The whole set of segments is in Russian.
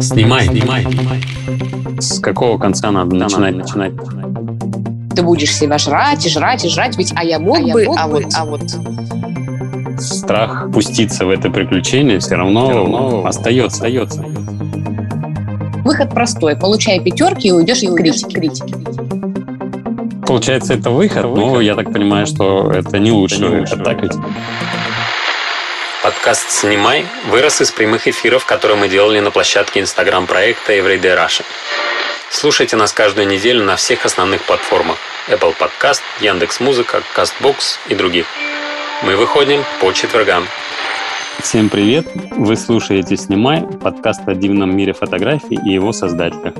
Снимай, снимай, снимай. С какого конца надо начинать, начинать? Ты будешь себя жрать и жрать и жрать, ведь а я мог а бы, я мог а бы, вот, а вот. Страх пуститься в это приключение все равно, все равно остается, остается. Выход простой. Получай пятерки и уйдешь и критики. критики. Получается, это выход, но я так понимаю, что это не лучший выход, так ведь? Подкаст «Снимай» вырос из прямых эфиров, которые мы делали на площадке инстаграм-проекта Everyday Russia. Слушайте нас каждую неделю на всех основных платформах Apple Podcast, Яндекс.Музыка, Castbox и других. Мы выходим по четвергам. Всем привет! Вы слушаете «Снимай» подкаст о дивном мире фотографий и его создателях.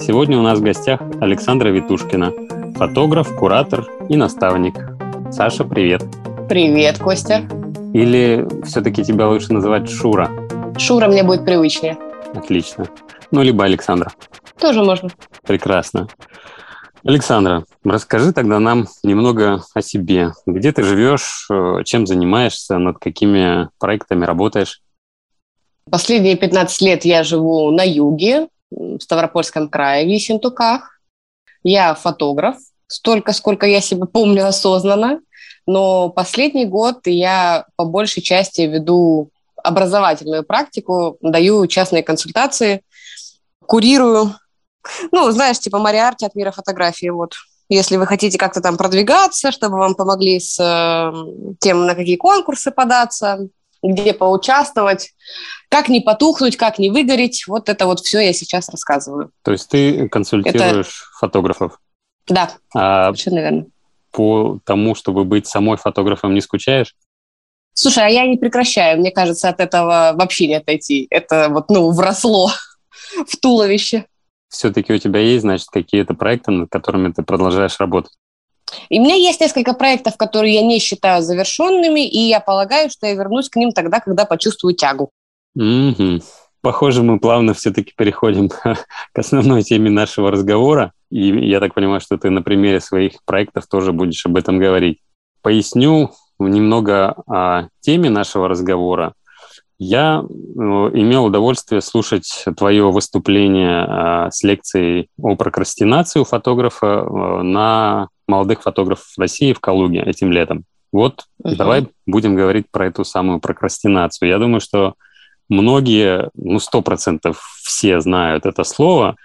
Сегодня у нас в гостях Александра Витушкина, фотограф, куратор и наставник. Саша, привет! Привет, Костя! Или все-таки тебя лучше называть Шура? Шура мне будет привычнее. Отлично. Ну, либо Александра. Тоже можно. Прекрасно. Александра, расскажи тогда нам немного о себе. Где ты живешь, э, чем занимаешься, над какими проектами работаешь? Последние 15 лет я живу на юге, в Ставропольском крае, в Ессентуках. Я фотограф, столько, сколько я себя помню осознанно. Но последний год я по большей части веду образовательную практику, даю частные консультации, курирую. Ну, знаешь, типа Мариарти от мира фотографии, вот. Если вы хотите как-то там продвигаться, чтобы вам помогли с э, тем, на какие конкурсы податься, где поучаствовать, как не потухнуть, как не выгореть, вот это вот все я сейчас рассказываю. То есть ты консультируешь это... фотографов? Да, а... совершенно верно по тому, чтобы быть самой фотографом, не скучаешь? Слушай, а я не прекращаю. Мне кажется, от этого вообще не отойти. Это вот, ну, вросло в туловище. Все-таки у тебя есть, значит, какие-то проекты, над которыми ты продолжаешь работать? И у меня есть несколько проектов, которые я не считаю завершенными, и я полагаю, что я вернусь к ним тогда, когда почувствую тягу. Угу. Похоже, мы плавно все-таки переходим к основной теме нашего разговора. И я так понимаю, что ты на примере своих проектов тоже будешь об этом говорить. Поясню немного о теме нашего разговора. Я э, имел удовольствие слушать твое выступление э, с лекцией о прокрастинации у фотографа э, на молодых фотографов России в Калуге этим летом. Вот uh-huh. давай будем говорить про эту самую прокрастинацию. Я думаю, что многие, ну, сто процентов все знают это слово,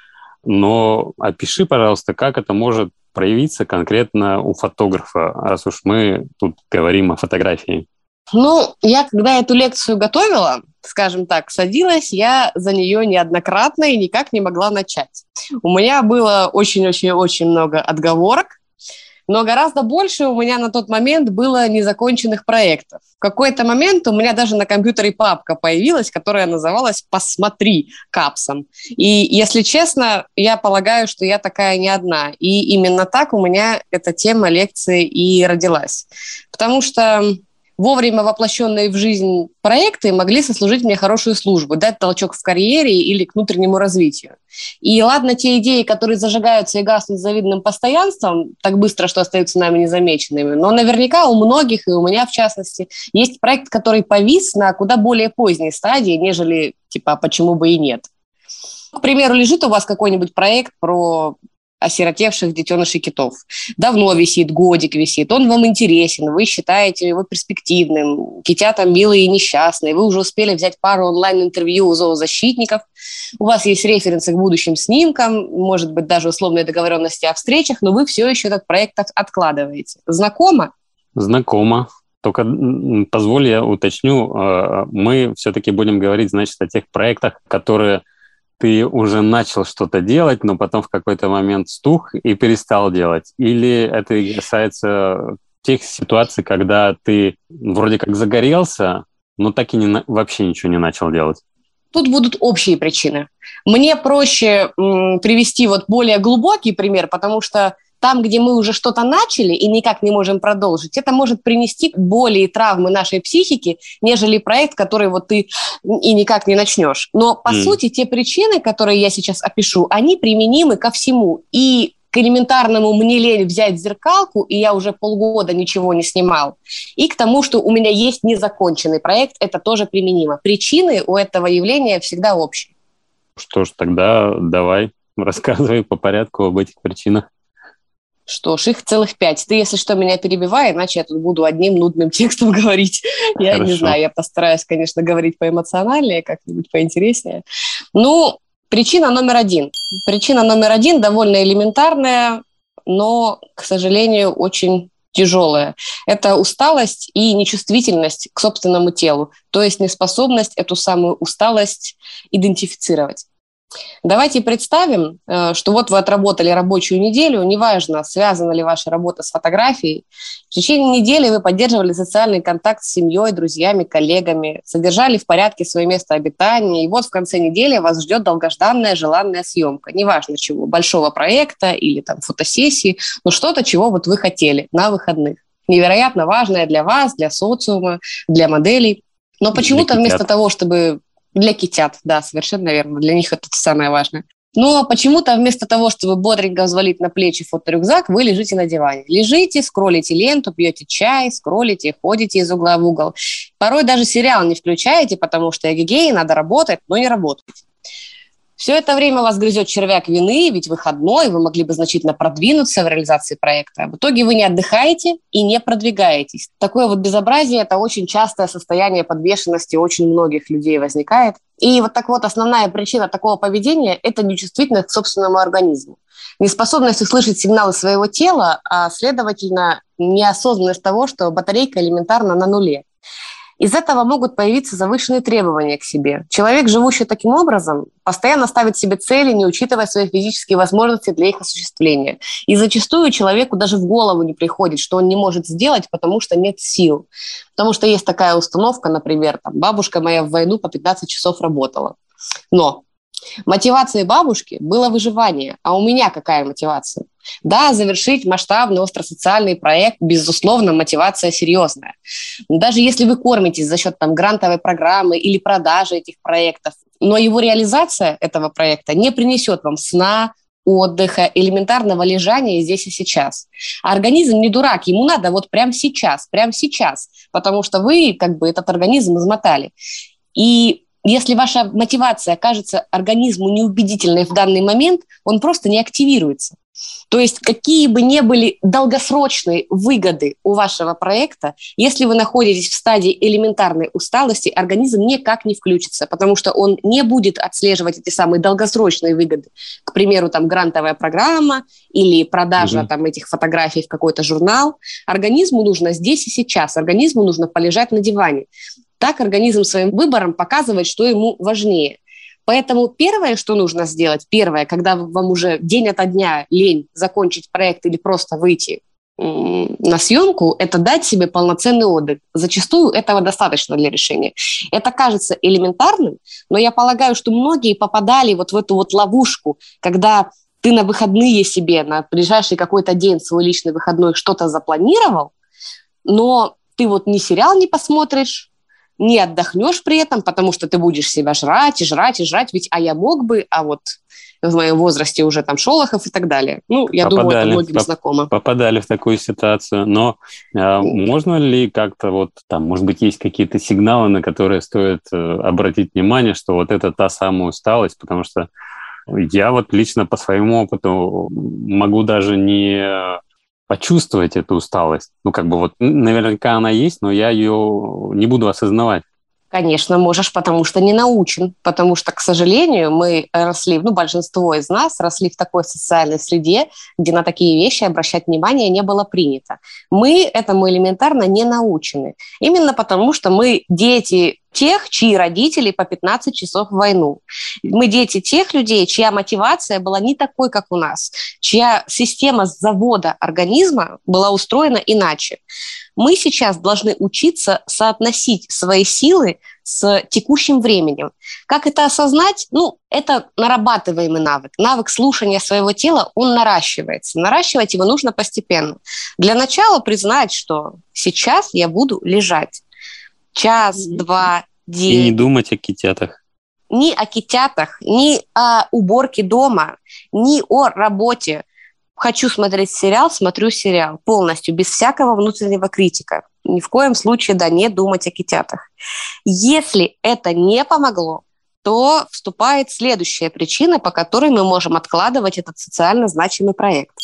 но опиши, пожалуйста, как это может проявиться конкретно у фотографа, раз уж мы тут говорим о фотографии. Ну, я когда эту лекцию готовила, скажем так, садилась я за нее неоднократно и никак не могла начать. У меня было очень-очень-очень много отговорок, но гораздо больше у меня на тот момент было незаконченных проектов. В какой-то момент у меня даже на компьютере папка появилась, которая называлась «Посмотри» капсом. И, если честно, я полагаю, что я такая не одна. И именно так у меня эта тема лекции и родилась. Потому что вовремя воплощенные в жизнь проекты могли сослужить мне хорошую службу, дать толчок в карьере или к внутреннему развитию. И ладно, те идеи, которые зажигаются и гаснут с завидным постоянством, так быстро, что остаются нами незамеченными, но наверняка у многих, и у меня в частности, есть проект, который повис на куда более поздней стадии, нежели, типа, почему бы и нет. К примеру, лежит у вас какой-нибудь проект про осиротевших детенышей китов. Давно висит, годик висит, он вам интересен, вы считаете его перспективным, китята милые и несчастные, вы уже успели взять пару онлайн-интервью у зоозащитников, у вас есть референсы к будущим снимкам, может быть, даже условные договоренности о встречах, но вы все еще этот проект откладываете. Знакомо? Знакомо. Только позволь я уточню, э, мы все-таки будем говорить, значит, о тех проектах, которые ты уже начал что-то делать, но потом в какой-то момент стух и перестал делать? Или это касается тех ситуаций, когда ты вроде как загорелся, но так и не, вообще ничего не начал делать? Тут будут общие причины. Мне проще м, привести вот более глубокий пример, потому что там, где мы уже что-то начали и никак не можем продолжить, это может принести боли и травмы нашей психики, нежели проект, который вот ты и никак не начнешь. Но, по mm. сути, те причины, которые я сейчас опишу, они применимы ко всему. И к элементарному мне лень взять зеркалку, и я уже полгода ничего не снимал, и к тому, что у меня есть незаконченный проект, это тоже применимо. Причины у этого явления всегда общие. Что ж, тогда давай рассказывай по порядку об этих причинах. Что ж, их целых пять. Ты, если что, меня перебивай, иначе я тут буду одним нудным текстом говорить. Я Хорошо. не знаю, я постараюсь, конечно, говорить поэмоциональнее, как-нибудь поинтереснее. Ну, причина номер один. Причина номер один довольно элементарная, но, к сожалению, очень тяжелая. Это усталость и нечувствительность к собственному телу, то есть неспособность эту самую усталость идентифицировать. Давайте представим, э, что вот вы отработали рабочую неделю, неважно, связана ли ваша работа с фотографией. В течение недели вы поддерживали социальный контакт с семьей, друзьями, коллегами, содержали в порядке свое место обитания, и вот в конце недели вас ждет долгожданная желанная съемка. Неважно чего, большого проекта или там фотосессии, но что-то, чего вот вы хотели на выходных. Невероятно важное для вас, для социума, для моделей. Но почему-то вместо того, чтобы для китят, да, совершенно верно. Для них это самое важное. Но почему-то вместо того, чтобы бодренько взвалить на плечи фоторюкзак, вы лежите на диване. Лежите, скроллите ленту, пьете чай, скроллите, ходите из угла в угол. Порой даже сериал не включаете, потому что эгегей, надо работать, но не работать. Все это время вас грызет червяк вины, ведь выходной, вы могли бы значительно продвинуться в реализации проекта. В итоге вы не отдыхаете и не продвигаетесь. Такое вот безобразие – это очень частое состояние подвешенности очень многих людей возникает. И вот так вот основная причина такого поведения – это нечувствительность к собственному организму. Неспособность услышать сигналы своего тела, а следовательно, неосознанность того, что батарейка элементарно на нуле. Из этого могут появиться завышенные требования к себе. Человек, живущий таким образом, постоянно ставит себе цели, не учитывая свои физические возможности для их осуществления. И зачастую человеку даже в голову не приходит, что он не может сделать, потому что нет сил. Потому что есть такая установка, например, там, бабушка моя в войну по 15 часов работала. Но Мотивацией бабушки было выживание. А у меня какая мотивация? Да, завершить масштабный остросоциальный проект, безусловно, мотивация серьезная. Даже если вы кормитесь за счет там, грантовой программы или продажи этих проектов, но его реализация этого проекта не принесет вам сна, отдыха, элементарного лежания здесь и сейчас. Организм не дурак, ему надо вот прямо сейчас, прямо сейчас, потому что вы как бы этот организм измотали. И если ваша мотивация кажется организму неубедительной в данный момент, он просто не активируется. То есть какие бы ни были долгосрочные выгоды у вашего проекта, если вы находитесь в стадии элементарной усталости, организм никак не включится, потому что он не будет отслеживать эти самые долгосрочные выгоды. К примеру, там грантовая программа или продажа угу. там этих фотографий в какой-то журнал. Организму нужно здесь и сейчас. Организму нужно полежать на диване. Так организм своим выбором показывает, что ему важнее. Поэтому первое, что нужно сделать, первое, когда вам уже день ото дня лень закончить проект или просто выйти на съемку, это дать себе полноценный отдых. Зачастую этого достаточно для решения. Это кажется элементарным, но я полагаю, что многие попадали вот в эту вот ловушку, когда ты на выходные себе, на ближайший какой-то день свой личный выходной что-то запланировал, но ты вот ни сериал не посмотришь, не отдохнешь при этом, потому что ты будешь себя жрать и жрать и жрать, ведь а я мог бы, а вот в моем возрасте уже там Шолохов и так далее. Ну, я попадали, думаю, это многим поп- знакомо. Попадали в такую ситуацию, но э, можно ли как-то вот там, может быть, есть какие-то сигналы, на которые стоит э, обратить внимание, что вот это та самая усталость, потому что я вот лично по своему опыту могу даже не почувствовать эту усталость. Ну, как бы вот наверняка она есть, но я ее не буду осознавать. Конечно, можешь, потому что не научен, потому что, к сожалению, мы росли, ну, большинство из нас росли в такой социальной среде, где на такие вещи обращать внимание не было принято. Мы этому элементарно не научены. Именно потому, что мы дети тех, чьи родители по 15 часов в войну. Мы дети тех людей, чья мотивация была не такой, как у нас, чья система завода организма была устроена иначе. Мы сейчас должны учиться соотносить свои силы с текущим временем. Как это осознать? Ну, это нарабатываемый навык. Навык слушания своего тела, он наращивается. Наращивать его нужно постепенно. Для начала признать, что сейчас я буду лежать час, два, день. И не думать о китятах. Ни о китятах, ни о уборке дома, ни о работе. хочу смотреть сериал, смотрю сериал полностью, без всякого внутреннего критика. Ни в коем случае, да, не думать о китятах. Если это не помогло, то вступает следующая причина, по которой мы можем откладывать этот социально значимый проект.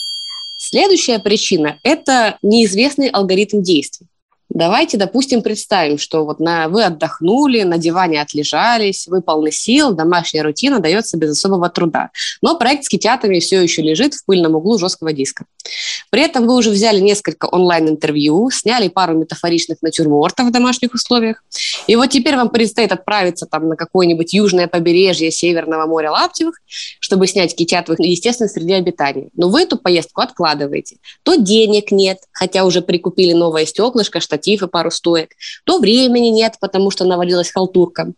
Следующая причина – это неизвестный алгоритм действий. Давайте, допустим, представим, что вот на, вы отдохнули, на диване отлежались, вы полны сил, домашняя рутина дается без особого труда. Но проект с китятами все еще лежит в пыльном углу жесткого диска. При этом вы уже взяли несколько онлайн-интервью, сняли пару метафоричных натюрмортов в домашних условиях, и вот теперь вам предстоит отправиться там на какое-нибудь южное побережье Северного моря Лаптевых, чтобы снять китят в естественной среде обитания. Но вы эту поездку откладываете. То денег нет, хотя уже прикупили новое стеклышко, что штатив и пару стоек, то времени нет, потому что навалилась халтурка.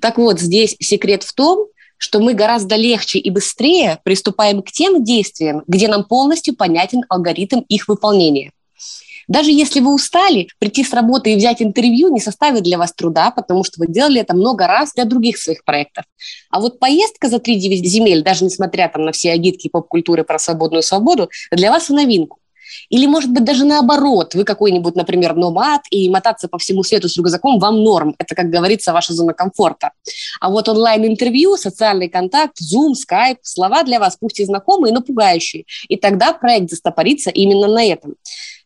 Так вот, здесь секрет в том, что мы гораздо легче и быстрее приступаем к тем действиям, где нам полностью понятен алгоритм их выполнения. Даже если вы устали, прийти с работы и взять интервью не составит для вас труда, потому что вы делали это много раз для других своих проектов. А вот поездка за 3-9 земель, даже несмотря там, на все агитки поп-культуры про свободную свободу, для вас в новинку. Или, может быть, даже наоборот, вы какой-нибудь, например, номад, и мотаться по всему свету с рюкзаком вам норм. Это, как говорится, ваша зона комфорта. А вот онлайн-интервью, социальный контакт, Zoom, Skype, слова для вас пусть и знакомые, но пугающие. И тогда проект застопорится именно на этом.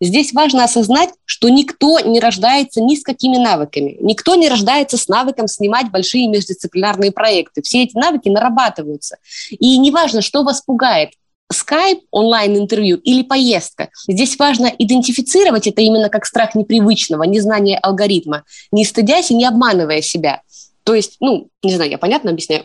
Здесь важно осознать, что никто не рождается ни с какими навыками. Никто не рождается с навыком снимать большие междисциплинарные проекты. Все эти навыки нарабатываются. И неважно, что вас пугает, скайп, онлайн-интервью или поездка. Здесь важно идентифицировать это именно как страх непривычного, незнание алгоритма, не стыдясь и не обманывая себя. То есть, ну, не знаю, я понятно объясняю?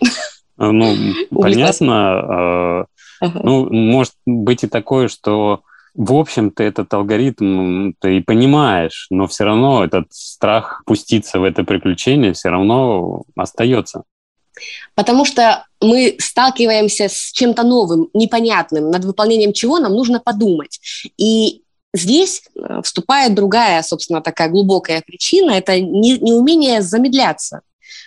А, ну, понятно. А, ну, может быть и такое, что в общем-то, этот алгоритм ты и понимаешь, но все равно этот страх пуститься в это приключение все равно остается. Потому что мы сталкиваемся с чем-то новым, непонятным, над выполнением чего нам нужно подумать. И здесь э, вступает другая, собственно, такая глубокая причина – это неумение замедляться.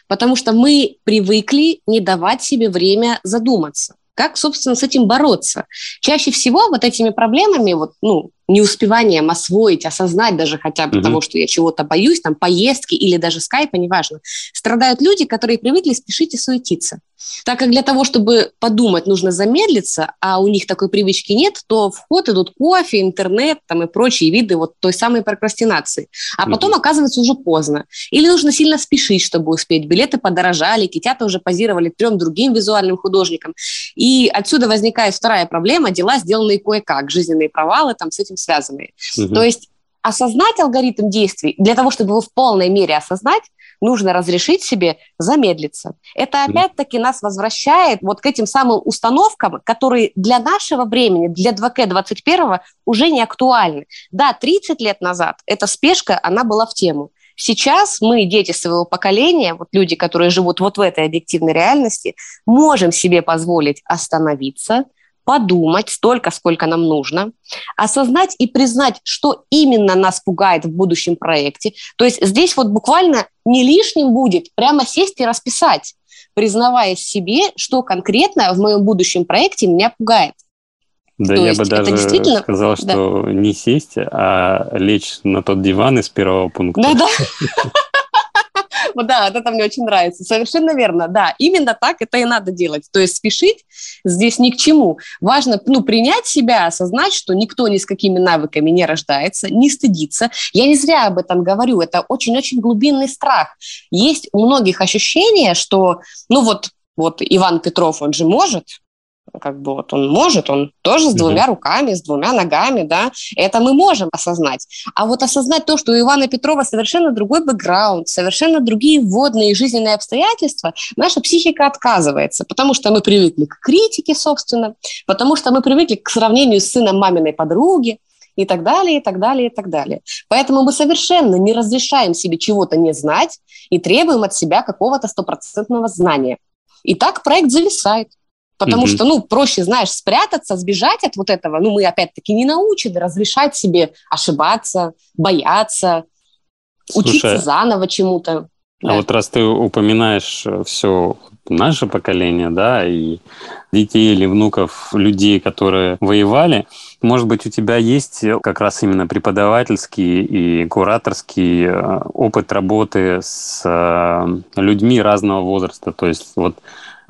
Потому что мы привыкли не давать себе время задуматься. Как, собственно, с этим бороться? Чаще всего вот этими проблемами, вот, ну, неуспеванием освоить, осознать даже хотя бы mm-hmm. того, что я чего-то боюсь, там, поездки или даже скайпа, неважно, страдают люди, которые привыкли спешить и суетиться. Так как для того, чтобы подумать, нужно замедлиться, а у них такой привычки нет, то в ход идут кофе, интернет там, и прочие виды вот той самой прокрастинации. А потом оказывается уже поздно. Или нужно сильно спешить, чтобы успеть. Билеты подорожали, китята уже позировали трем другим визуальным художникам. И отсюда возникает вторая проблема – дела, сделанные кое-как, жизненные провалы там с этим связанные. Угу. То есть осознать алгоритм действий, для того, чтобы его в полной мере осознать, нужно разрешить себе замедлиться. Это опять-таки нас возвращает вот к этим самым установкам, которые для нашего времени, для 2К21 уже не актуальны. Да, 30 лет назад эта спешка, она была в тему. Сейчас мы, дети своего поколения, вот люди, которые живут вот в этой объективной реальности, можем себе позволить остановиться, подумать столько, сколько нам нужно, осознать и признать, что именно нас пугает в будущем проекте. То есть здесь вот буквально не лишним будет прямо сесть и расписать, признавая себе, что конкретно в моем будущем проекте меня пугает. Да, То я бы даже действительно... сказал, что да. не сесть, а лечь на тот диван из первого пункта. Да-да. Да, вот это мне очень нравится. Совершенно верно, да. Именно так это и надо делать. То есть спешить здесь ни к чему. Важно ну, принять себя, осознать, что никто ни с какими навыками не рождается, не стыдиться. Я не зря об этом говорю. Это очень-очень глубинный страх. Есть у многих ощущение, что, ну вот, вот Иван Петров, он же может, как бы вот он может, он тоже с двумя руками, с двумя ногами, да, это мы можем осознать. А вот осознать то, что у Ивана Петрова совершенно другой бэкграунд, совершенно другие вводные жизненные обстоятельства, наша психика отказывается, потому что мы привыкли к критике, собственно, потому что мы привыкли к сравнению с сыном маминой подруги, и так далее, и так далее, и так далее. Поэтому мы совершенно не разрешаем себе чего-то не знать и требуем от себя какого-то стопроцентного знания. И так проект зависает. Потому mm-hmm. что, ну, проще, знаешь, спрятаться, сбежать от вот этого. Ну, мы, опять-таки, не научены разрешать себе ошибаться, бояться, Слушай, учиться заново чему-то. А да. вот раз ты упоминаешь э, все наше поколение, да, и детей или внуков людей, которые воевали, может быть, у тебя есть как раз именно преподавательский и кураторский э, опыт работы с э, людьми разного возраста, то есть вот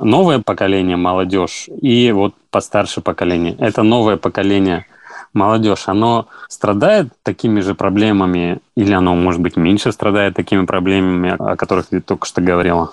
новое поколение, молодежь, и вот постарше поколение. Это новое поколение молодежь, оно страдает такими же проблемами, или оно, может быть, меньше страдает такими проблемами, о которых ты только что говорила?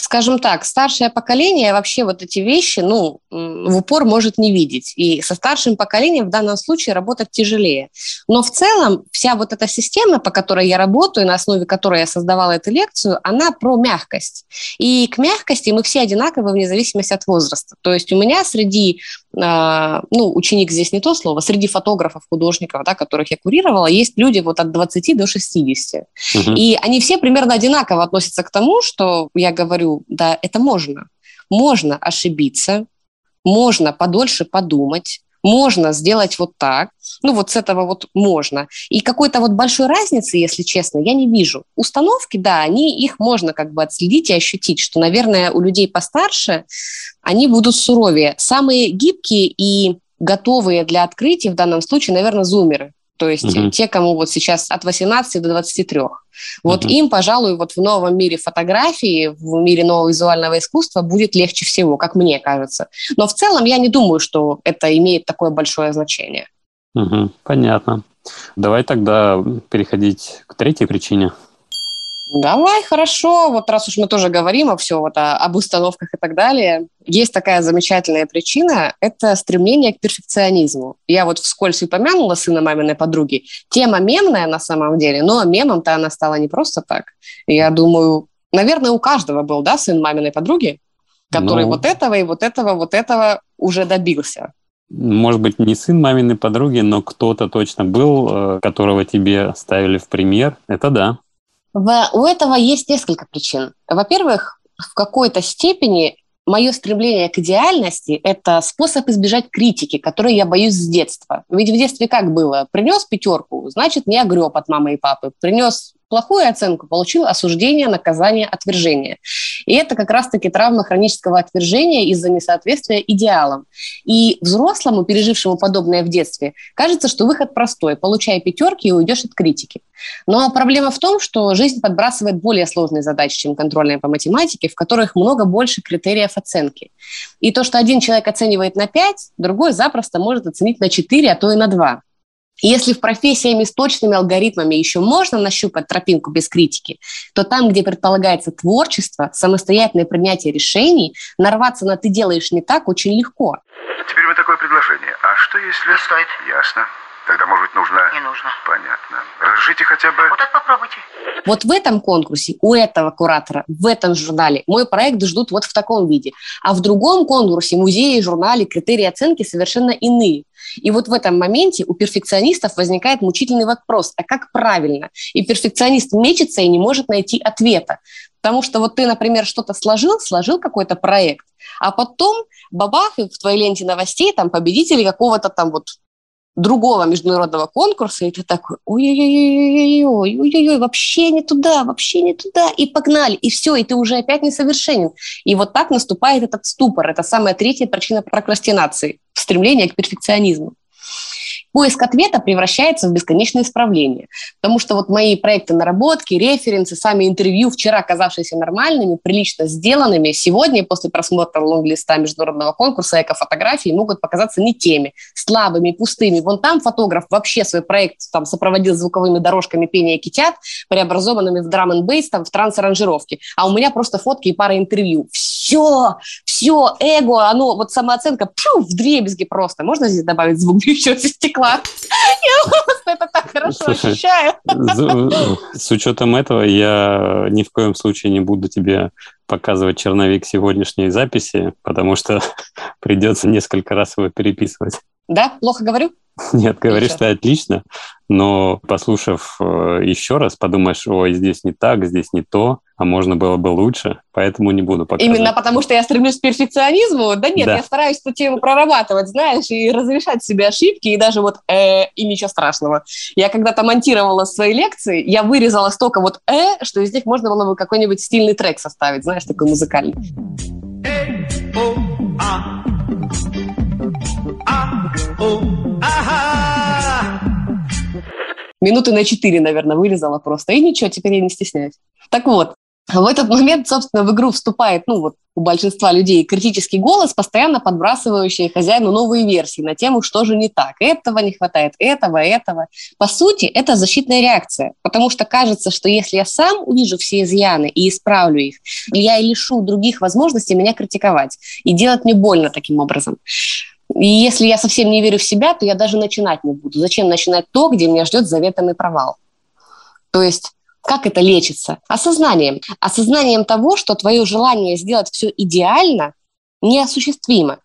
Скажем так, старшее поколение вообще вот эти вещи, ну, в упор может не видеть. И со старшим поколением в данном случае работать тяжелее. Но в целом вся вот эта система, по которой я работаю, на основе которой я создавала эту лекцию, она про мягкость. И к мягкости мы все одинаковы вне зависимости от возраста. То есть у меня среди ну, ученик здесь не то слово, среди фотографов, художников, да, которых я курировала, есть люди вот от 20 до 60. Угу. И они все примерно одинаково относятся к тому, что я говорю, да, это можно. Можно ошибиться, можно подольше подумать, можно сделать вот так, ну вот с этого вот можно. И какой-то вот большой разницы, если честно, я не вижу. Установки, да, они, их можно как бы отследить и ощутить, что, наверное, у людей постарше они будут суровее. Самые гибкие и готовые для открытий в данном случае, наверное, зумеры. То есть угу. те, кому вот сейчас от 18 до 23. Вот угу. им, пожалуй, вот в новом мире фотографии, в мире нового визуального искусства будет легче всего, как мне кажется. Но в целом я не думаю, что это имеет такое большое значение. Угу. Понятно. Давай тогда переходить к третьей причине. Давай, хорошо. Вот раз уж мы тоже говорим о все вот о, об установках и так далее, есть такая замечательная причина – это стремление к перфекционизму. Я вот вскользь упомянула сына маминой подруги. Тема мемная на самом деле, но мемом-то она стала не просто так. Я думаю, наверное, у каждого был, да, сын маминой подруги, который ну... вот этого и вот этого, вот этого уже добился. Может быть, не сын маминой подруги, но кто-то точно был, э, которого тебе ставили в пример. Это да. В, у этого есть несколько причин. Во-первых, в какой-то степени мое стремление к идеальности – это способ избежать критики, которой я боюсь с детства. Ведь в детстве как было? Принес пятерку, значит, не огреб от мамы и папы. Принес плохую оценку, получил осуждение, наказание, отвержение. И это как раз-таки травма хронического отвержения из-за несоответствия идеалам. И взрослому, пережившему подобное в детстве, кажется, что выход простой – получай пятерки и уйдешь от критики. Но проблема в том, что жизнь подбрасывает более сложные задачи, чем контрольные по математике, в которых много больше критериев оценки. И то, что один человек оценивает на 5, другой запросто может оценить на 4, а то и на 2. Если в профессиями с точными алгоритмами еще можно нащупать тропинку без критики, то там, где предполагается творчество, самостоятельное принятие решений, нарваться на «ты делаешь не так» очень легко. Теперь мы такое предложение. А что если... Не стоит. Ясно. Тогда, может быть, нужно... Не нужно. Понятно. Разжите хотя бы... Вот так попробуйте. Вот в этом конкурсе, у этого куратора, в этом журнале мой проект ждут вот в таком виде. А в другом конкурсе, музее, журнале критерии оценки совершенно иные. И вот в этом моменте у перфекционистов возникает мучительный вопрос, а как правильно? И перфекционист мечется и не может найти ответа. Потому что вот ты, например, что-то сложил, сложил какой-то проект, а потом бабах, и в твоей ленте новостей там победители какого-то там вот другого международного конкурса, и ты такой, ой-ой-ой, ой-ой-ой, вообще не туда, вообще не туда, и погнали, и все, и ты уже опять несовершенен. И вот так наступает этот ступор. Это самая третья причина прокрастинации, стремление к перфекционизму поиск ответа превращается в бесконечное исправление. Потому что вот мои проекты наработки, референсы, сами интервью, вчера казавшиеся нормальными, прилично сделанными, сегодня после просмотра лонглиста международного конкурса эко-фотографии могут показаться не теми, слабыми, пустыми. Вон там фотограф вообще свой проект там сопроводил звуковыми дорожками пения китят, преобразованными в драм н бейс там в транс-аранжировке. А у меня просто фотки и пара интервью. Все, все, эго, оно, вот самооценка, пшу, в дребезги просто. Можно здесь добавить звук бьющегося стекла? стекла. Я просто это так хорошо Слушай, ощущаю. С учетом этого я ни в коем случае не буду тебе показывать черновик сегодняшней записи, потому что придется несколько раз его переписывать. Да? Плохо говорю? Нет, говоришь ты отлично, но послушав э, еще раз, подумаешь, ой, здесь не так, здесь не то, а можно было бы лучше, поэтому не буду показывать. Именно потому, что я стремлюсь к перфекционизму? Да нет, да. я стараюсь эту тему прорабатывать, знаешь, и разрешать себе ошибки, и даже вот э, и ничего страшного. Я когда-то монтировала свои лекции, я вырезала столько вот э, что из них можно было бы какой-нибудь стильный трек составить, знаешь, такой музыкальный. Минуты на четыре, наверное, вырезала просто. И ничего, теперь я не стесняюсь. Так вот, в этот момент, собственно, в игру вступает, ну вот у большинства людей критический голос, постоянно подбрасывающий хозяину новые версии на тему, что же не так. Этого не хватает, этого, этого. По сути, это защитная реакция, потому что кажется, что если я сам увижу все изъяны и исправлю их, я и лишу других возможностей меня критиковать. И делать мне больно таким образом. И если я совсем не верю в себя, то я даже начинать не буду. Зачем начинать то, где меня ждет заветный провал? То есть как это лечится? Осознанием. Осознанием того, что твое желание сделать все идеально неосуществимо.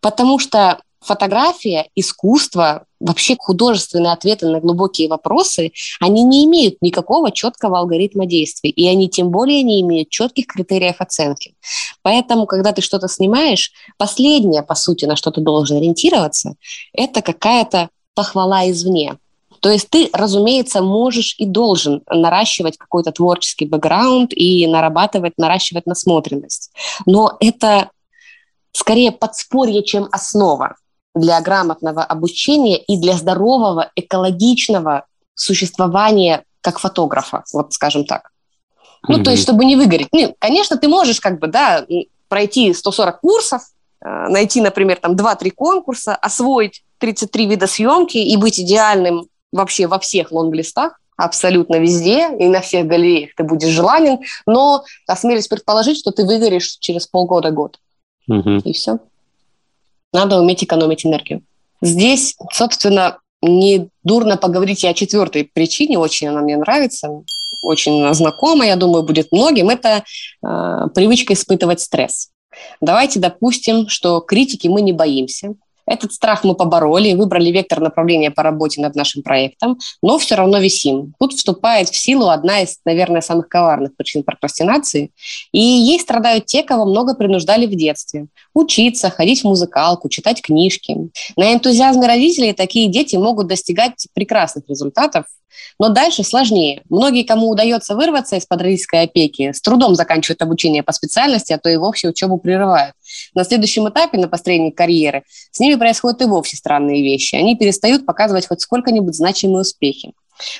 Потому что фотография, искусство, вообще художественные ответы на глубокие вопросы, они не имеют никакого четкого алгоритма действий, и они тем более не имеют четких критериев оценки. Поэтому, когда ты что-то снимаешь, последнее, по сути, на что ты должен ориентироваться, это какая-то похвала извне. То есть ты, разумеется, можешь и должен наращивать какой-то творческий бэкграунд и нарабатывать, наращивать насмотренность. Но это скорее подспорье, чем основа для грамотного обучения и для здорового, экологичного существования как фотографа, вот скажем так. Ну, mm-hmm. то есть, чтобы не выгореть. Ну, конечно, ты можешь как бы, да, пройти 140 курсов, э, найти, например, там 2-3 конкурса, освоить 33 вида съемки и быть идеальным вообще во всех лонглистах, абсолютно везде и на всех галереях ты будешь желанен, но осмелюсь предположить, что ты выгоришь через полгода-год. Угу. И все. Надо уметь экономить энергию. Здесь, собственно, не дурно поговорить и о четвертой причине, очень она мне нравится, очень знакома, я думаю, будет многим, это э, привычка испытывать стресс. Давайте допустим, что критики мы не боимся, этот страх мы побороли, выбрали вектор направления по работе над нашим проектом, но все равно висим. Тут вступает в силу одна из, наверное, самых коварных причин прокрастинации. И ей страдают те, кого много принуждали в детстве. Учиться, ходить в музыкалку, читать книжки. На энтузиазме родителей такие дети могут достигать прекрасных результатов, но дальше сложнее. Многие, кому удается вырваться из-под родительской опеки, с трудом заканчивают обучение по специальности, а то и вовсе учебу прерывают. На следующем этапе, на построении карьеры, с ними происходят и вовсе странные вещи. Они перестают показывать хоть сколько-нибудь значимые успехи.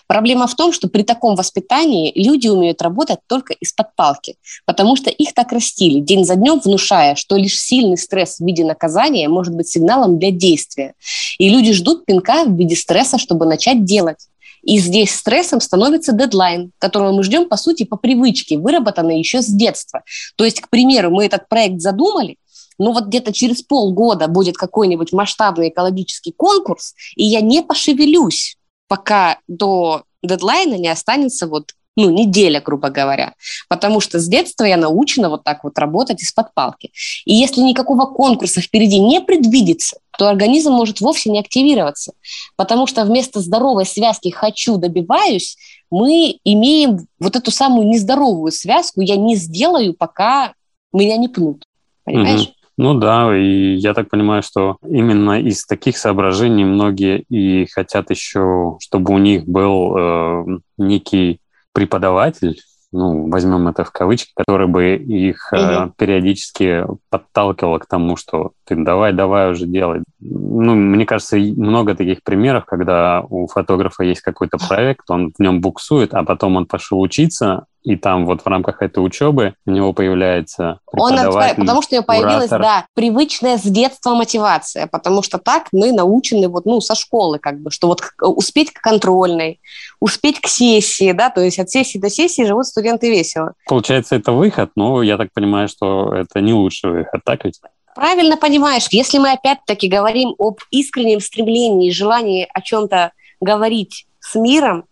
Проблема в том, что при таком воспитании люди умеют работать только из-под палки, потому что их так растили, день за днем внушая, что лишь сильный стресс в виде наказания может быть сигналом для действия. И люди ждут пинка в виде стресса, чтобы начать делать. И здесь стрессом становится дедлайн, которого мы ждем, по сути, по привычке, выработанной еще с детства. То есть, к примеру, мы этот проект задумали, но вот где-то через полгода будет какой-нибудь масштабный экологический конкурс, и я не пошевелюсь, пока до дедлайна не останется вот ну, неделя, грубо говоря. Потому что с детства я научена вот так вот работать из-под палки. И если никакого конкурса впереди не предвидится, то организм может вовсе не активироваться. Потому что вместо здоровой связки «хочу, добиваюсь» мы имеем вот эту самую нездоровую связку «я не сделаю, пока меня не пнут». Понимаешь? Ну да, и я так понимаю, что именно из таких соображений многие и хотят еще, чтобы у них был э, некий преподаватель, ну, возьмем это в кавычки, который бы их угу. э, периодически подталкивал к тому, что ты давай, давай уже делай. Ну, мне кажется, много таких примеров, когда у фотографа есть какой-то проект, он в нем буксует, а потом он пошел учиться, и там вот в рамках этой учебы у него появляется Он потому что у него появилась, куратор. да, привычная с детства мотивация, потому что так мы научены вот, ну, со школы как бы, что вот успеть к контрольной, успеть к сессии, да, то есть от сессии до сессии живут студенты весело. Получается, это выход, но я так понимаю, что это не лучший выход, так ведь? Правильно понимаешь, если мы опять-таки говорим об искреннем стремлении желании о чем-то говорить с миром,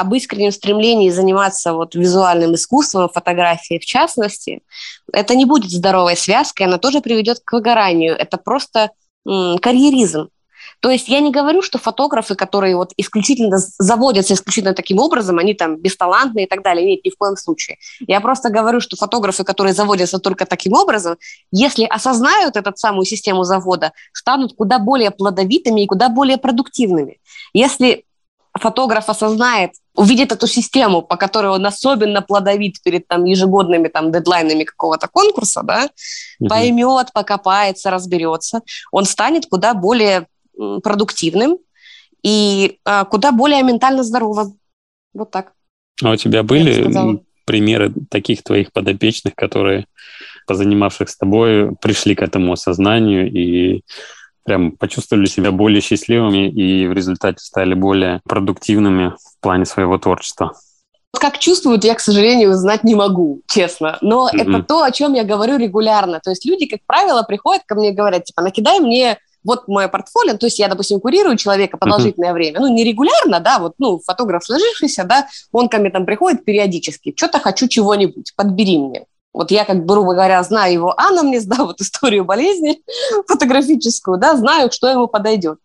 об искреннем стремлении заниматься вот визуальным искусством, фотографией в частности, это не будет здоровой связкой, она тоже приведет к выгоранию. Это просто м- карьеризм. То есть я не говорю, что фотографы, которые вот исключительно заводятся исключительно таким образом, они там бесталантные и так далее. Нет, ни в коем случае. Я просто говорю, что фотографы, которые заводятся только таким образом, если осознают эту самую систему завода, станут куда более плодовитыми и куда более продуктивными. Если фотограф осознает, увидит эту систему, по которой он особенно плодовит перед там, ежегодными там, дедлайнами какого-то конкурса, да, угу. поймет, покопается, разберется, он станет куда более продуктивным и а, куда более ментально здоровым. Вот так. А у тебя были примеры таких твоих подопечных, которые, позанимавших с тобой, пришли к этому осознанию и прям почувствовали себя более счастливыми и в результате стали более продуктивными плане своего творчества? Как чувствуют, я, к сожалению, знать не могу, честно. Но mm-hmm. это то, о чем я говорю регулярно. То есть люди, как правило, приходят ко мне и говорят, типа, накидай мне вот мое портфолио, то есть я, допустим, курирую человека продолжительное uh-huh. время, ну, не регулярно, да, вот, ну, фотограф сложившийся, да, он ко мне там приходит периодически, что-то хочу чего-нибудь, подбери мне. Вот я, как грубо говоря, знаю его анамнез, да, вот историю болезни фотографическую, да, знаю, что ему подойдет.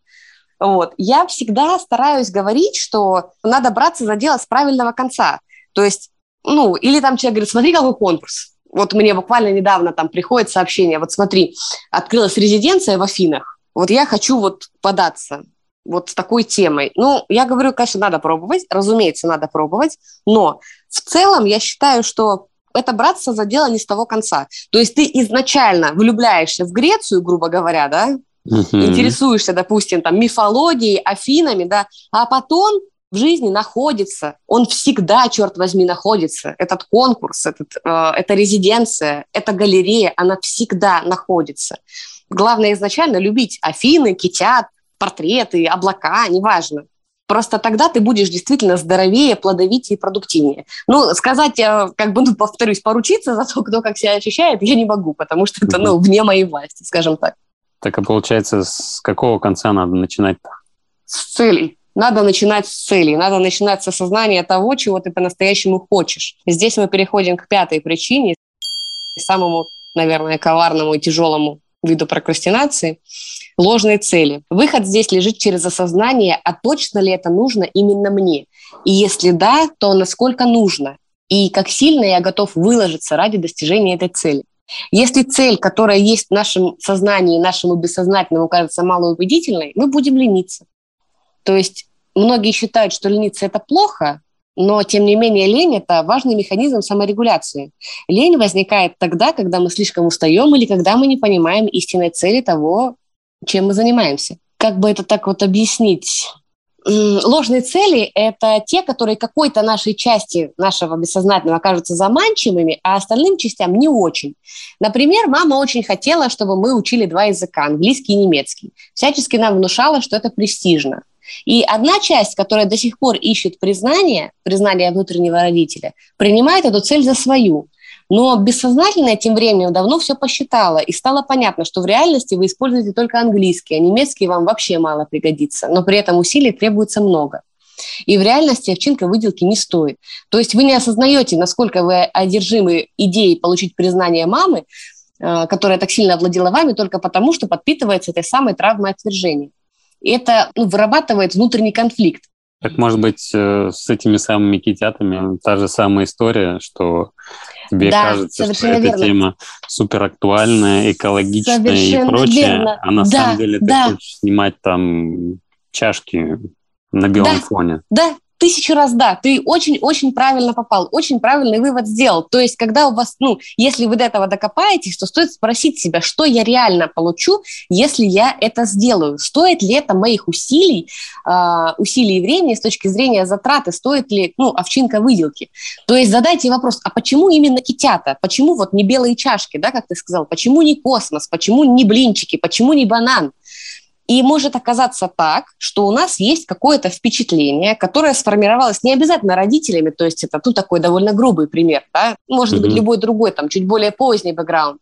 Вот. Я всегда стараюсь говорить, что надо браться за дело с правильного конца. То есть, ну, или там человек говорит, смотри, какой конкурс. Вот мне буквально недавно там приходит сообщение, вот смотри, открылась резиденция в Афинах, вот я хочу вот податься вот с такой темой. Ну, я говорю, конечно, надо пробовать, разумеется, надо пробовать, но в целом я считаю, что это браться за дело не с того конца. То есть ты изначально влюбляешься в Грецию, грубо говоря, да, uh-huh. интересуешься, допустим, там, мифологией, Афинами, да, а потом в жизни находится, он всегда, черт возьми, находится. Этот конкурс, этот, э, эта резиденция, эта галерея, она всегда находится. Главное изначально любить Афины, китят, портреты, облака, неважно. Просто тогда ты будешь действительно здоровее, плодовитее и продуктивнее. Ну, сказать, э, как бы, ну, повторюсь, поручиться за то, кто как себя ощущает, я не могу, потому что это, ну, вне моей власти, скажем так. Так, а получается, с какого конца надо начинать-то? С целей. Надо начинать с целей, надо начинать с осознания того, чего ты по-настоящему хочешь. Здесь мы переходим к пятой причине, самому, наверное, коварному и тяжелому виду прокрастинации, ложные цели. Выход здесь лежит через осознание, а точно ли это нужно именно мне? И если да, то насколько нужно? И как сильно я готов выложиться ради достижения этой цели? Если цель, которая есть в нашем сознании, нашему бессознательному, кажется малоубедительной, мы будем лениться. То есть многие считают, что лениться – это плохо, но, тем не менее, лень – это важный механизм саморегуляции. Лень возникает тогда, когда мы слишком устаем или когда мы не понимаем истинной цели того, чем мы занимаемся. Как бы это так вот объяснить? Ложные цели – это те, которые какой-то нашей части нашего бессознательного кажутся заманчивыми, а остальным частям не очень. Например, мама очень хотела, чтобы мы учили два языка – английский и немецкий. Всячески нам внушала, что это престижно. И одна часть, которая до сих пор ищет признание, признание внутреннего родителя, принимает эту цель за свою. Но бессознательно тем временем давно все посчитала, и стало понятно, что в реальности вы используете только английский, а немецкий вам вообще мало пригодится, но при этом усилий требуется много. И в реальности овчинка выделки не стоит. То есть вы не осознаете, насколько вы одержимы идеей получить признание мамы, э, которая так сильно овладела вами только потому, что подпитывается этой самой травмой отвержения это ну, вырабатывает внутренний конфликт. Так, может быть, э, с этими самыми китятами та же самая история, что тебе да, кажется, что эта верно. тема супер актуальная, экологичная совершенно и прочее, верно. а на да, самом деле да. ты хочешь снимать там чашки на белом да, фоне. Да, тысячу раз да, ты очень-очень правильно попал, очень правильный вывод сделал. То есть, когда у вас, ну, если вы до этого докопаетесь, то стоит спросить себя, что я реально получу, если я это сделаю. Стоит ли это моих усилий, э, усилий и времени с точки зрения затраты, стоит ли, ну, овчинка выделки. То есть задайте вопрос, а почему именно китята? Почему вот не белые чашки, да, как ты сказал? Почему не космос? Почему не блинчики? Почему не банан? И может оказаться так, что у нас есть какое-то впечатление, которое сформировалось не обязательно родителями, то есть это тут такой довольно грубый пример, да? может mm-hmm. быть любой другой, там чуть более поздний бэкграунд,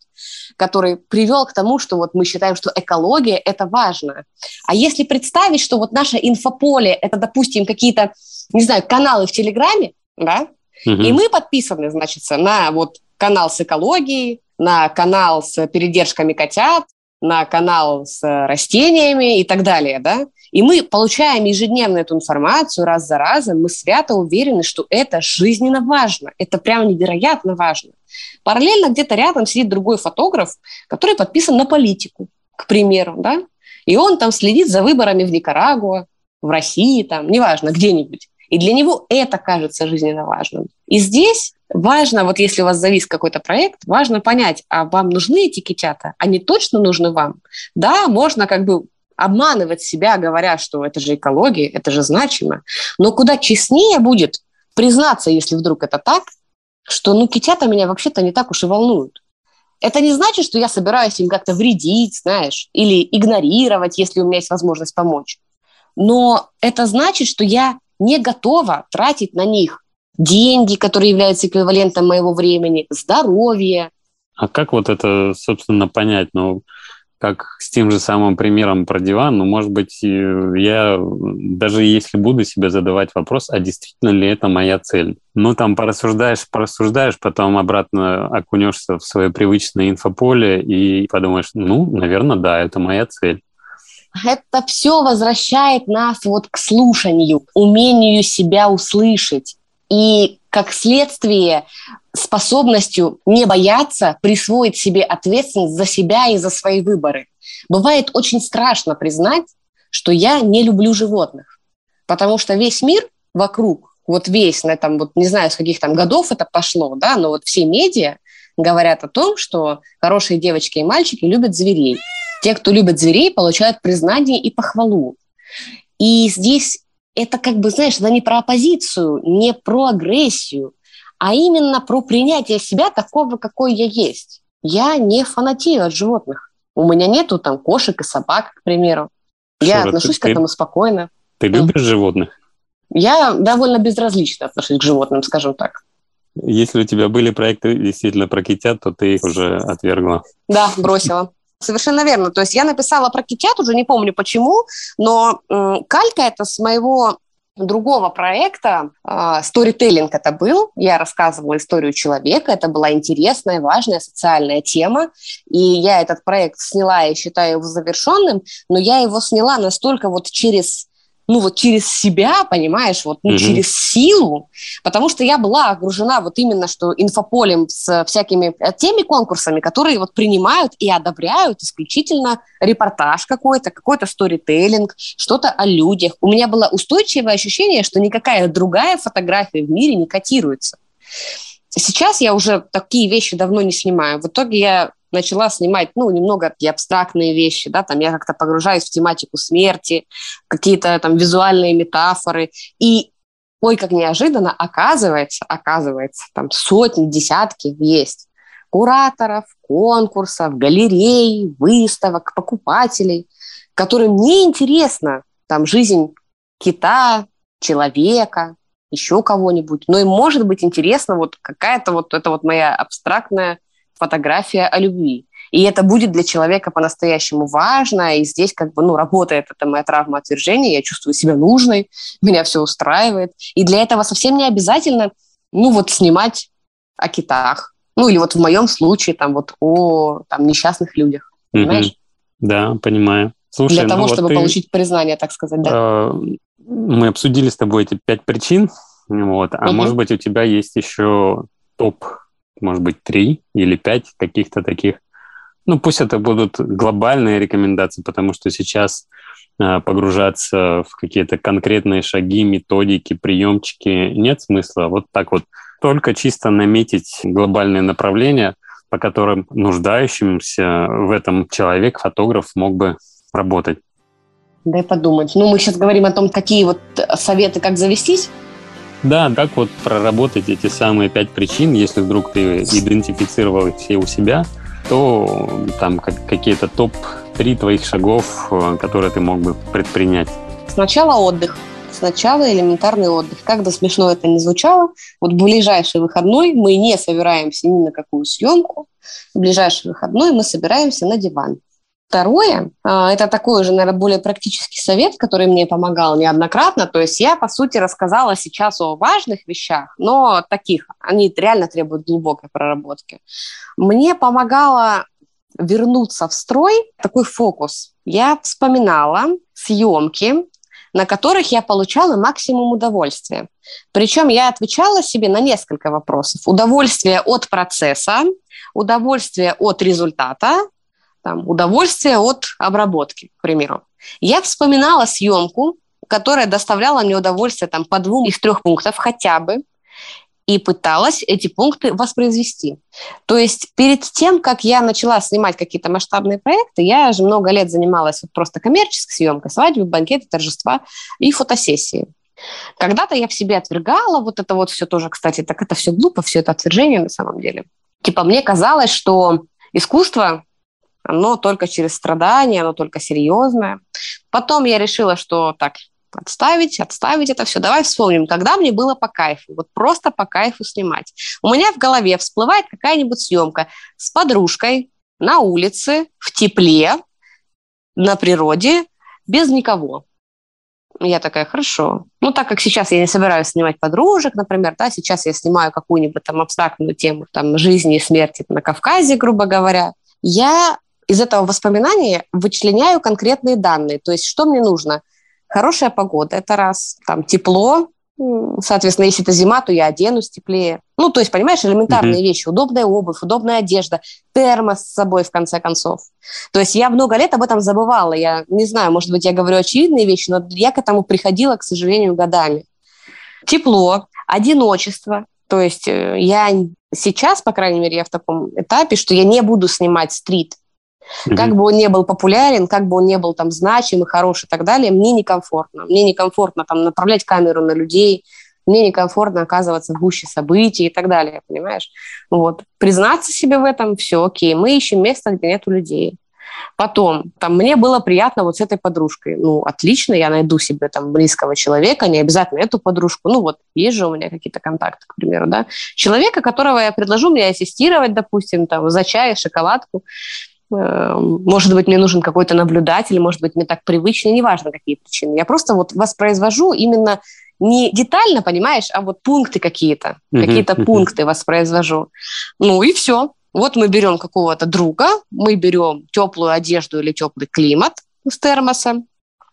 который привел к тому, что вот мы считаем, что экология – это важно. А если представить, что вот наше инфополе – это, допустим, какие-то, не знаю, каналы в Телеграме, да, mm-hmm. и мы подписаны, значит, на вот канал с экологией, на канал с передержками котят, на канал с растениями и так далее, да, и мы получаем ежедневно эту информацию раз за разом, мы свято уверены, что это жизненно важно, это прям невероятно важно. Параллельно где-то рядом сидит другой фотограф, который подписан на политику, к примеру, да, и он там следит за выборами в Никарагуа, в России, там, неважно, где-нибудь. И для него это кажется жизненно важным. И здесь важно, вот если у вас завис какой-то проект, важно понять, а вам нужны эти китята? Они точно нужны вам? Да, можно как бы обманывать себя, говоря, что это же экология, это же значимо. Но куда честнее будет признаться, если вдруг это так, что ну китята меня вообще-то не так уж и волнуют. Это не значит, что я собираюсь им как-то вредить, знаешь, или игнорировать, если у меня есть возможность помочь. Но это значит, что я не готова тратить на них деньги, которые являются эквивалентом моего времени, здоровье. А как вот это, собственно, понять? Ну, как с тем же самым примером про диван, ну, может быть, я даже если буду себе задавать вопрос, а действительно ли это моя цель? Ну, там порассуждаешь, порассуждаешь, потом обратно окунешься в свое привычное инфополе и подумаешь, ну, наверное, да, это моя цель это все возвращает нас вот к слушанию, умению себя услышать. И как следствие способностью не бояться присвоить себе ответственность за себя и за свои выборы. Бывает очень страшно признать, что я не люблю животных, потому что весь мир вокруг, вот весь, на этом, вот не знаю, с каких там годов это пошло, да, но вот все медиа говорят о том, что хорошие девочки и мальчики любят зверей. Те, кто любит зверей, получают признание и похвалу. И здесь это как бы, знаешь, это не про оппозицию, не про агрессию, а именно про принятие себя такого, какой я есть. Я не фанатею от животных. У меня нету там кошек и собак, к примеру. Я Шура, отношусь ты, к этому спокойно. Ты любишь животных? Я довольно безразлично отношусь к животным, скажем так. Если у тебя были проекты действительно про китят, то ты их уже отвергла. Да, бросила. Совершенно верно. То есть я написала про китят, уже не помню почему, но калька это с моего другого проекта, сторителлинг это был, я рассказывала историю человека, это была интересная, важная социальная тема, и я этот проект сняла и считаю его завершенным, но я его сняла настолько вот через ну вот через себя, понимаешь, вот ну, mm-hmm. через силу, потому что я была окружена вот именно что инфополем с всякими э, теми конкурсами, которые вот принимают и одобряют исключительно репортаж какой-то, какой-то сторителлинг, что-то о людях. У меня было устойчивое ощущение, что никакая другая фотография в мире не котируется. Сейчас я уже такие вещи давно не снимаю. В итоге я начала снимать, ну, немного такие абстрактные вещи, да, там я как-то погружаюсь в тематику смерти, какие-то там визуальные метафоры, и ой, как неожиданно, оказывается, оказывается, там сотни, десятки есть кураторов, конкурсов, галерей, выставок, покупателей, которым не интересна там жизнь кита, человека, еще кого-нибудь, но им может быть интересно вот какая-то вот это вот моя абстрактная фотография о любви. И это будет для человека по-настоящему важно, и здесь как бы, ну, работает эта моя травма отвержения, я чувствую себя нужной, меня все устраивает. И для этого совсем не обязательно, ну, вот снимать о китах, ну, или вот в моем случае там вот о там, несчастных людях, понимаешь? Mm-hmm. Да, понимаю. Слушай, для того, ну, чтобы вот ты, получить признание, так сказать, да. Э, мы обсудили с тобой эти пять причин, вот, а угу. может быть у тебя есть еще топ может быть, три или пять каких-то таких. Ну, пусть это будут глобальные рекомендации, потому что сейчас э, погружаться в какие-то конкретные шаги, методики, приемчики нет смысла. Вот так вот только чисто наметить глобальные направления, по которым нуждающимся в этом человек, фотограф мог бы работать. Дай подумать. Ну, мы сейчас говорим о том, какие вот советы, как завестись. Да, как вот проработать эти самые пять причин, если вдруг ты идентифицировал их все у себя, то там как, какие-то топ-3 твоих шагов, э, которые ты мог бы предпринять. Сначала отдых. Сначала элементарный отдых. Как бы смешно это ни звучало, вот в ближайший выходной мы не собираемся ни на какую съемку. В ближайший выходной мы собираемся на диван. Второе, а, это такой уже, наверное, более практический совет, который мне помогал неоднократно. То есть я, по сути, рассказала сейчас о важных вещах, но таких, они реально требуют глубокой проработки. Мне помогало вернуться в строй, такой фокус, я вспоминала съемки, на которых я получала максимум удовольствия. Причем я отвечала себе на несколько вопросов. Удовольствие от процесса, удовольствие от результата, там, удовольствие от обработки, к примеру. Я вспоминала съемку, которая доставляла мне удовольствие там, по двум из трех пунктов хотя бы, и пыталась эти пункты воспроизвести. То есть перед тем, как я начала снимать какие-то масштабные проекты, я же много лет занималась вот просто коммерческой съемкой, свадьбы, банкеты, торжества и фотосессии. Когда-то я в себе отвергала вот это вот все тоже, кстати, так это все глупо, все это отвержение на самом деле. Типа мне казалось, что искусство, оно только через страдания, оно только серьезное. Потом я решила, что так, отставить, отставить это все. Давай вспомним, когда мне было по кайфу, вот просто по кайфу снимать. У меня в голове всплывает какая-нибудь съемка с подружкой на улице, в тепле, на природе, без никого. Я такая, хорошо. Ну, так как сейчас я не собираюсь снимать подружек, например, да, сейчас я снимаю какую-нибудь там абстрактную тему там, жизни и смерти на Кавказе, грубо говоря, я из этого воспоминания вычленяю конкретные данные. То есть, что мне нужно? Хорошая погода, это раз. Там тепло, соответственно, если это зима, то я оденусь теплее. Ну, то есть, понимаешь, элементарные mm-hmm. вещи. Удобная обувь, удобная одежда, термос с собой, в конце концов. То есть я много лет об этом забывала. Я не знаю, может быть, я говорю очевидные вещи, но я к этому приходила, к сожалению, годами. Тепло, одиночество. То есть э, я сейчас, по крайней мере, я в таком этапе, что я не буду снимать стрит. Mm-hmm. Как бы он не был популярен, как бы он не был там значимый, хороший и так далее, мне некомфортно. Мне некомфортно там направлять камеру на людей, мне некомфортно оказываться в гуще событий и так далее, понимаешь? Вот. Признаться себе в этом, все окей, мы ищем место, где нету людей. Потом, там, мне было приятно вот с этой подружкой. Ну, отлично, я найду себе там близкого человека, не обязательно эту подружку. Ну, вот, есть же у меня какие-то контакты, к примеру, да. Человека, которого я предложу мне ассистировать, допустим, там, за чай, шоколадку. Эм, может быть, мне нужен какой-то наблюдатель, может быть, мне так привычно, неважно, какие причины. Я просто вот воспроизвожу именно не детально, понимаешь, а вот пункты какие-то, uh-huh, какие-то uh-huh. пункты воспроизвожу. Ну и все. Вот мы берем какого-то друга, мы берем теплую одежду или теплый климат с термоса,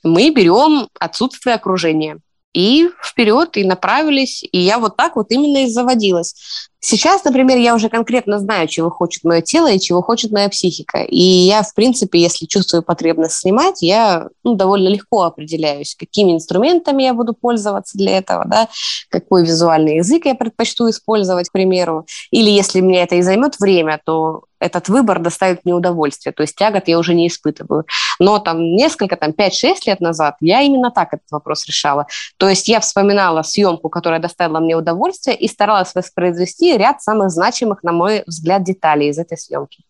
мы берем отсутствие окружения и вперед, и направились. И я вот так вот именно и заводилась. Сейчас, например, я уже конкретно знаю, чего хочет мое тело и чего хочет моя психика. И я, в принципе, если чувствую потребность снимать, я ну, довольно легко определяюсь, какими инструментами я буду пользоваться для этого, да, какой визуальный язык я предпочту использовать, к примеру. Или если мне это и займет время, то этот выбор доставит мне удовольствие, то есть тягот я уже не испытываю. Но там несколько, там 5-6 лет назад я именно так этот вопрос решала. То есть я вспоминала съемку, которая доставила мне удовольствие и старалась воспроизвести ряд самых значимых, на мой взгляд, деталей из этой съемки.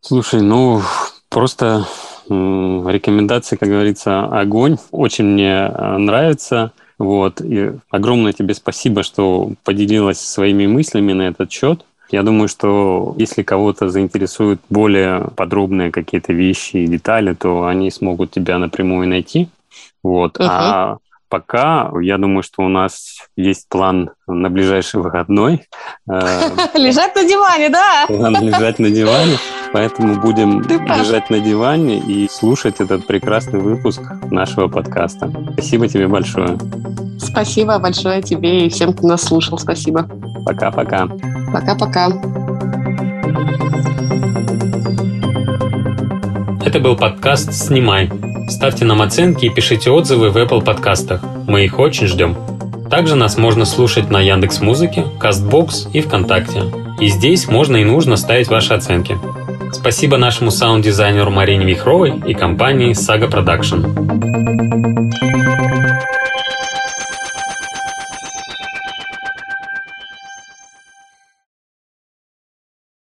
Слушай, ну просто рекомендации, как говорится, огонь. Очень мне э, нравится. Вот. И огромное тебе спасибо, что поделилась своими мыслями на этот счет. Я думаю, что если кого-то заинтересуют более подробные какие-то вещи и детали, то они смогут тебя напрямую найти. Вот. Uh-huh. А пока я думаю, что у нас есть план на ближайший выходной. Э, лежать на диване, да? План лежать на диване. Поэтому будем лежать на диване и слушать этот прекрасный выпуск нашего подкаста. Спасибо тебе большое. Спасибо большое тебе и всем, кто нас слушал. Спасибо. Пока-пока. Пока-пока. Это был подкаст «Снимай». Ставьте нам оценки и пишите отзывы в Apple подкастах. Мы их очень ждем. Также нас можно слушать на Яндекс Музыке, Castbox и ВКонтакте. И здесь можно и нужно ставить ваши оценки. Спасибо нашему саунд-дизайнеру Марине Вихровой и компании Saga Production.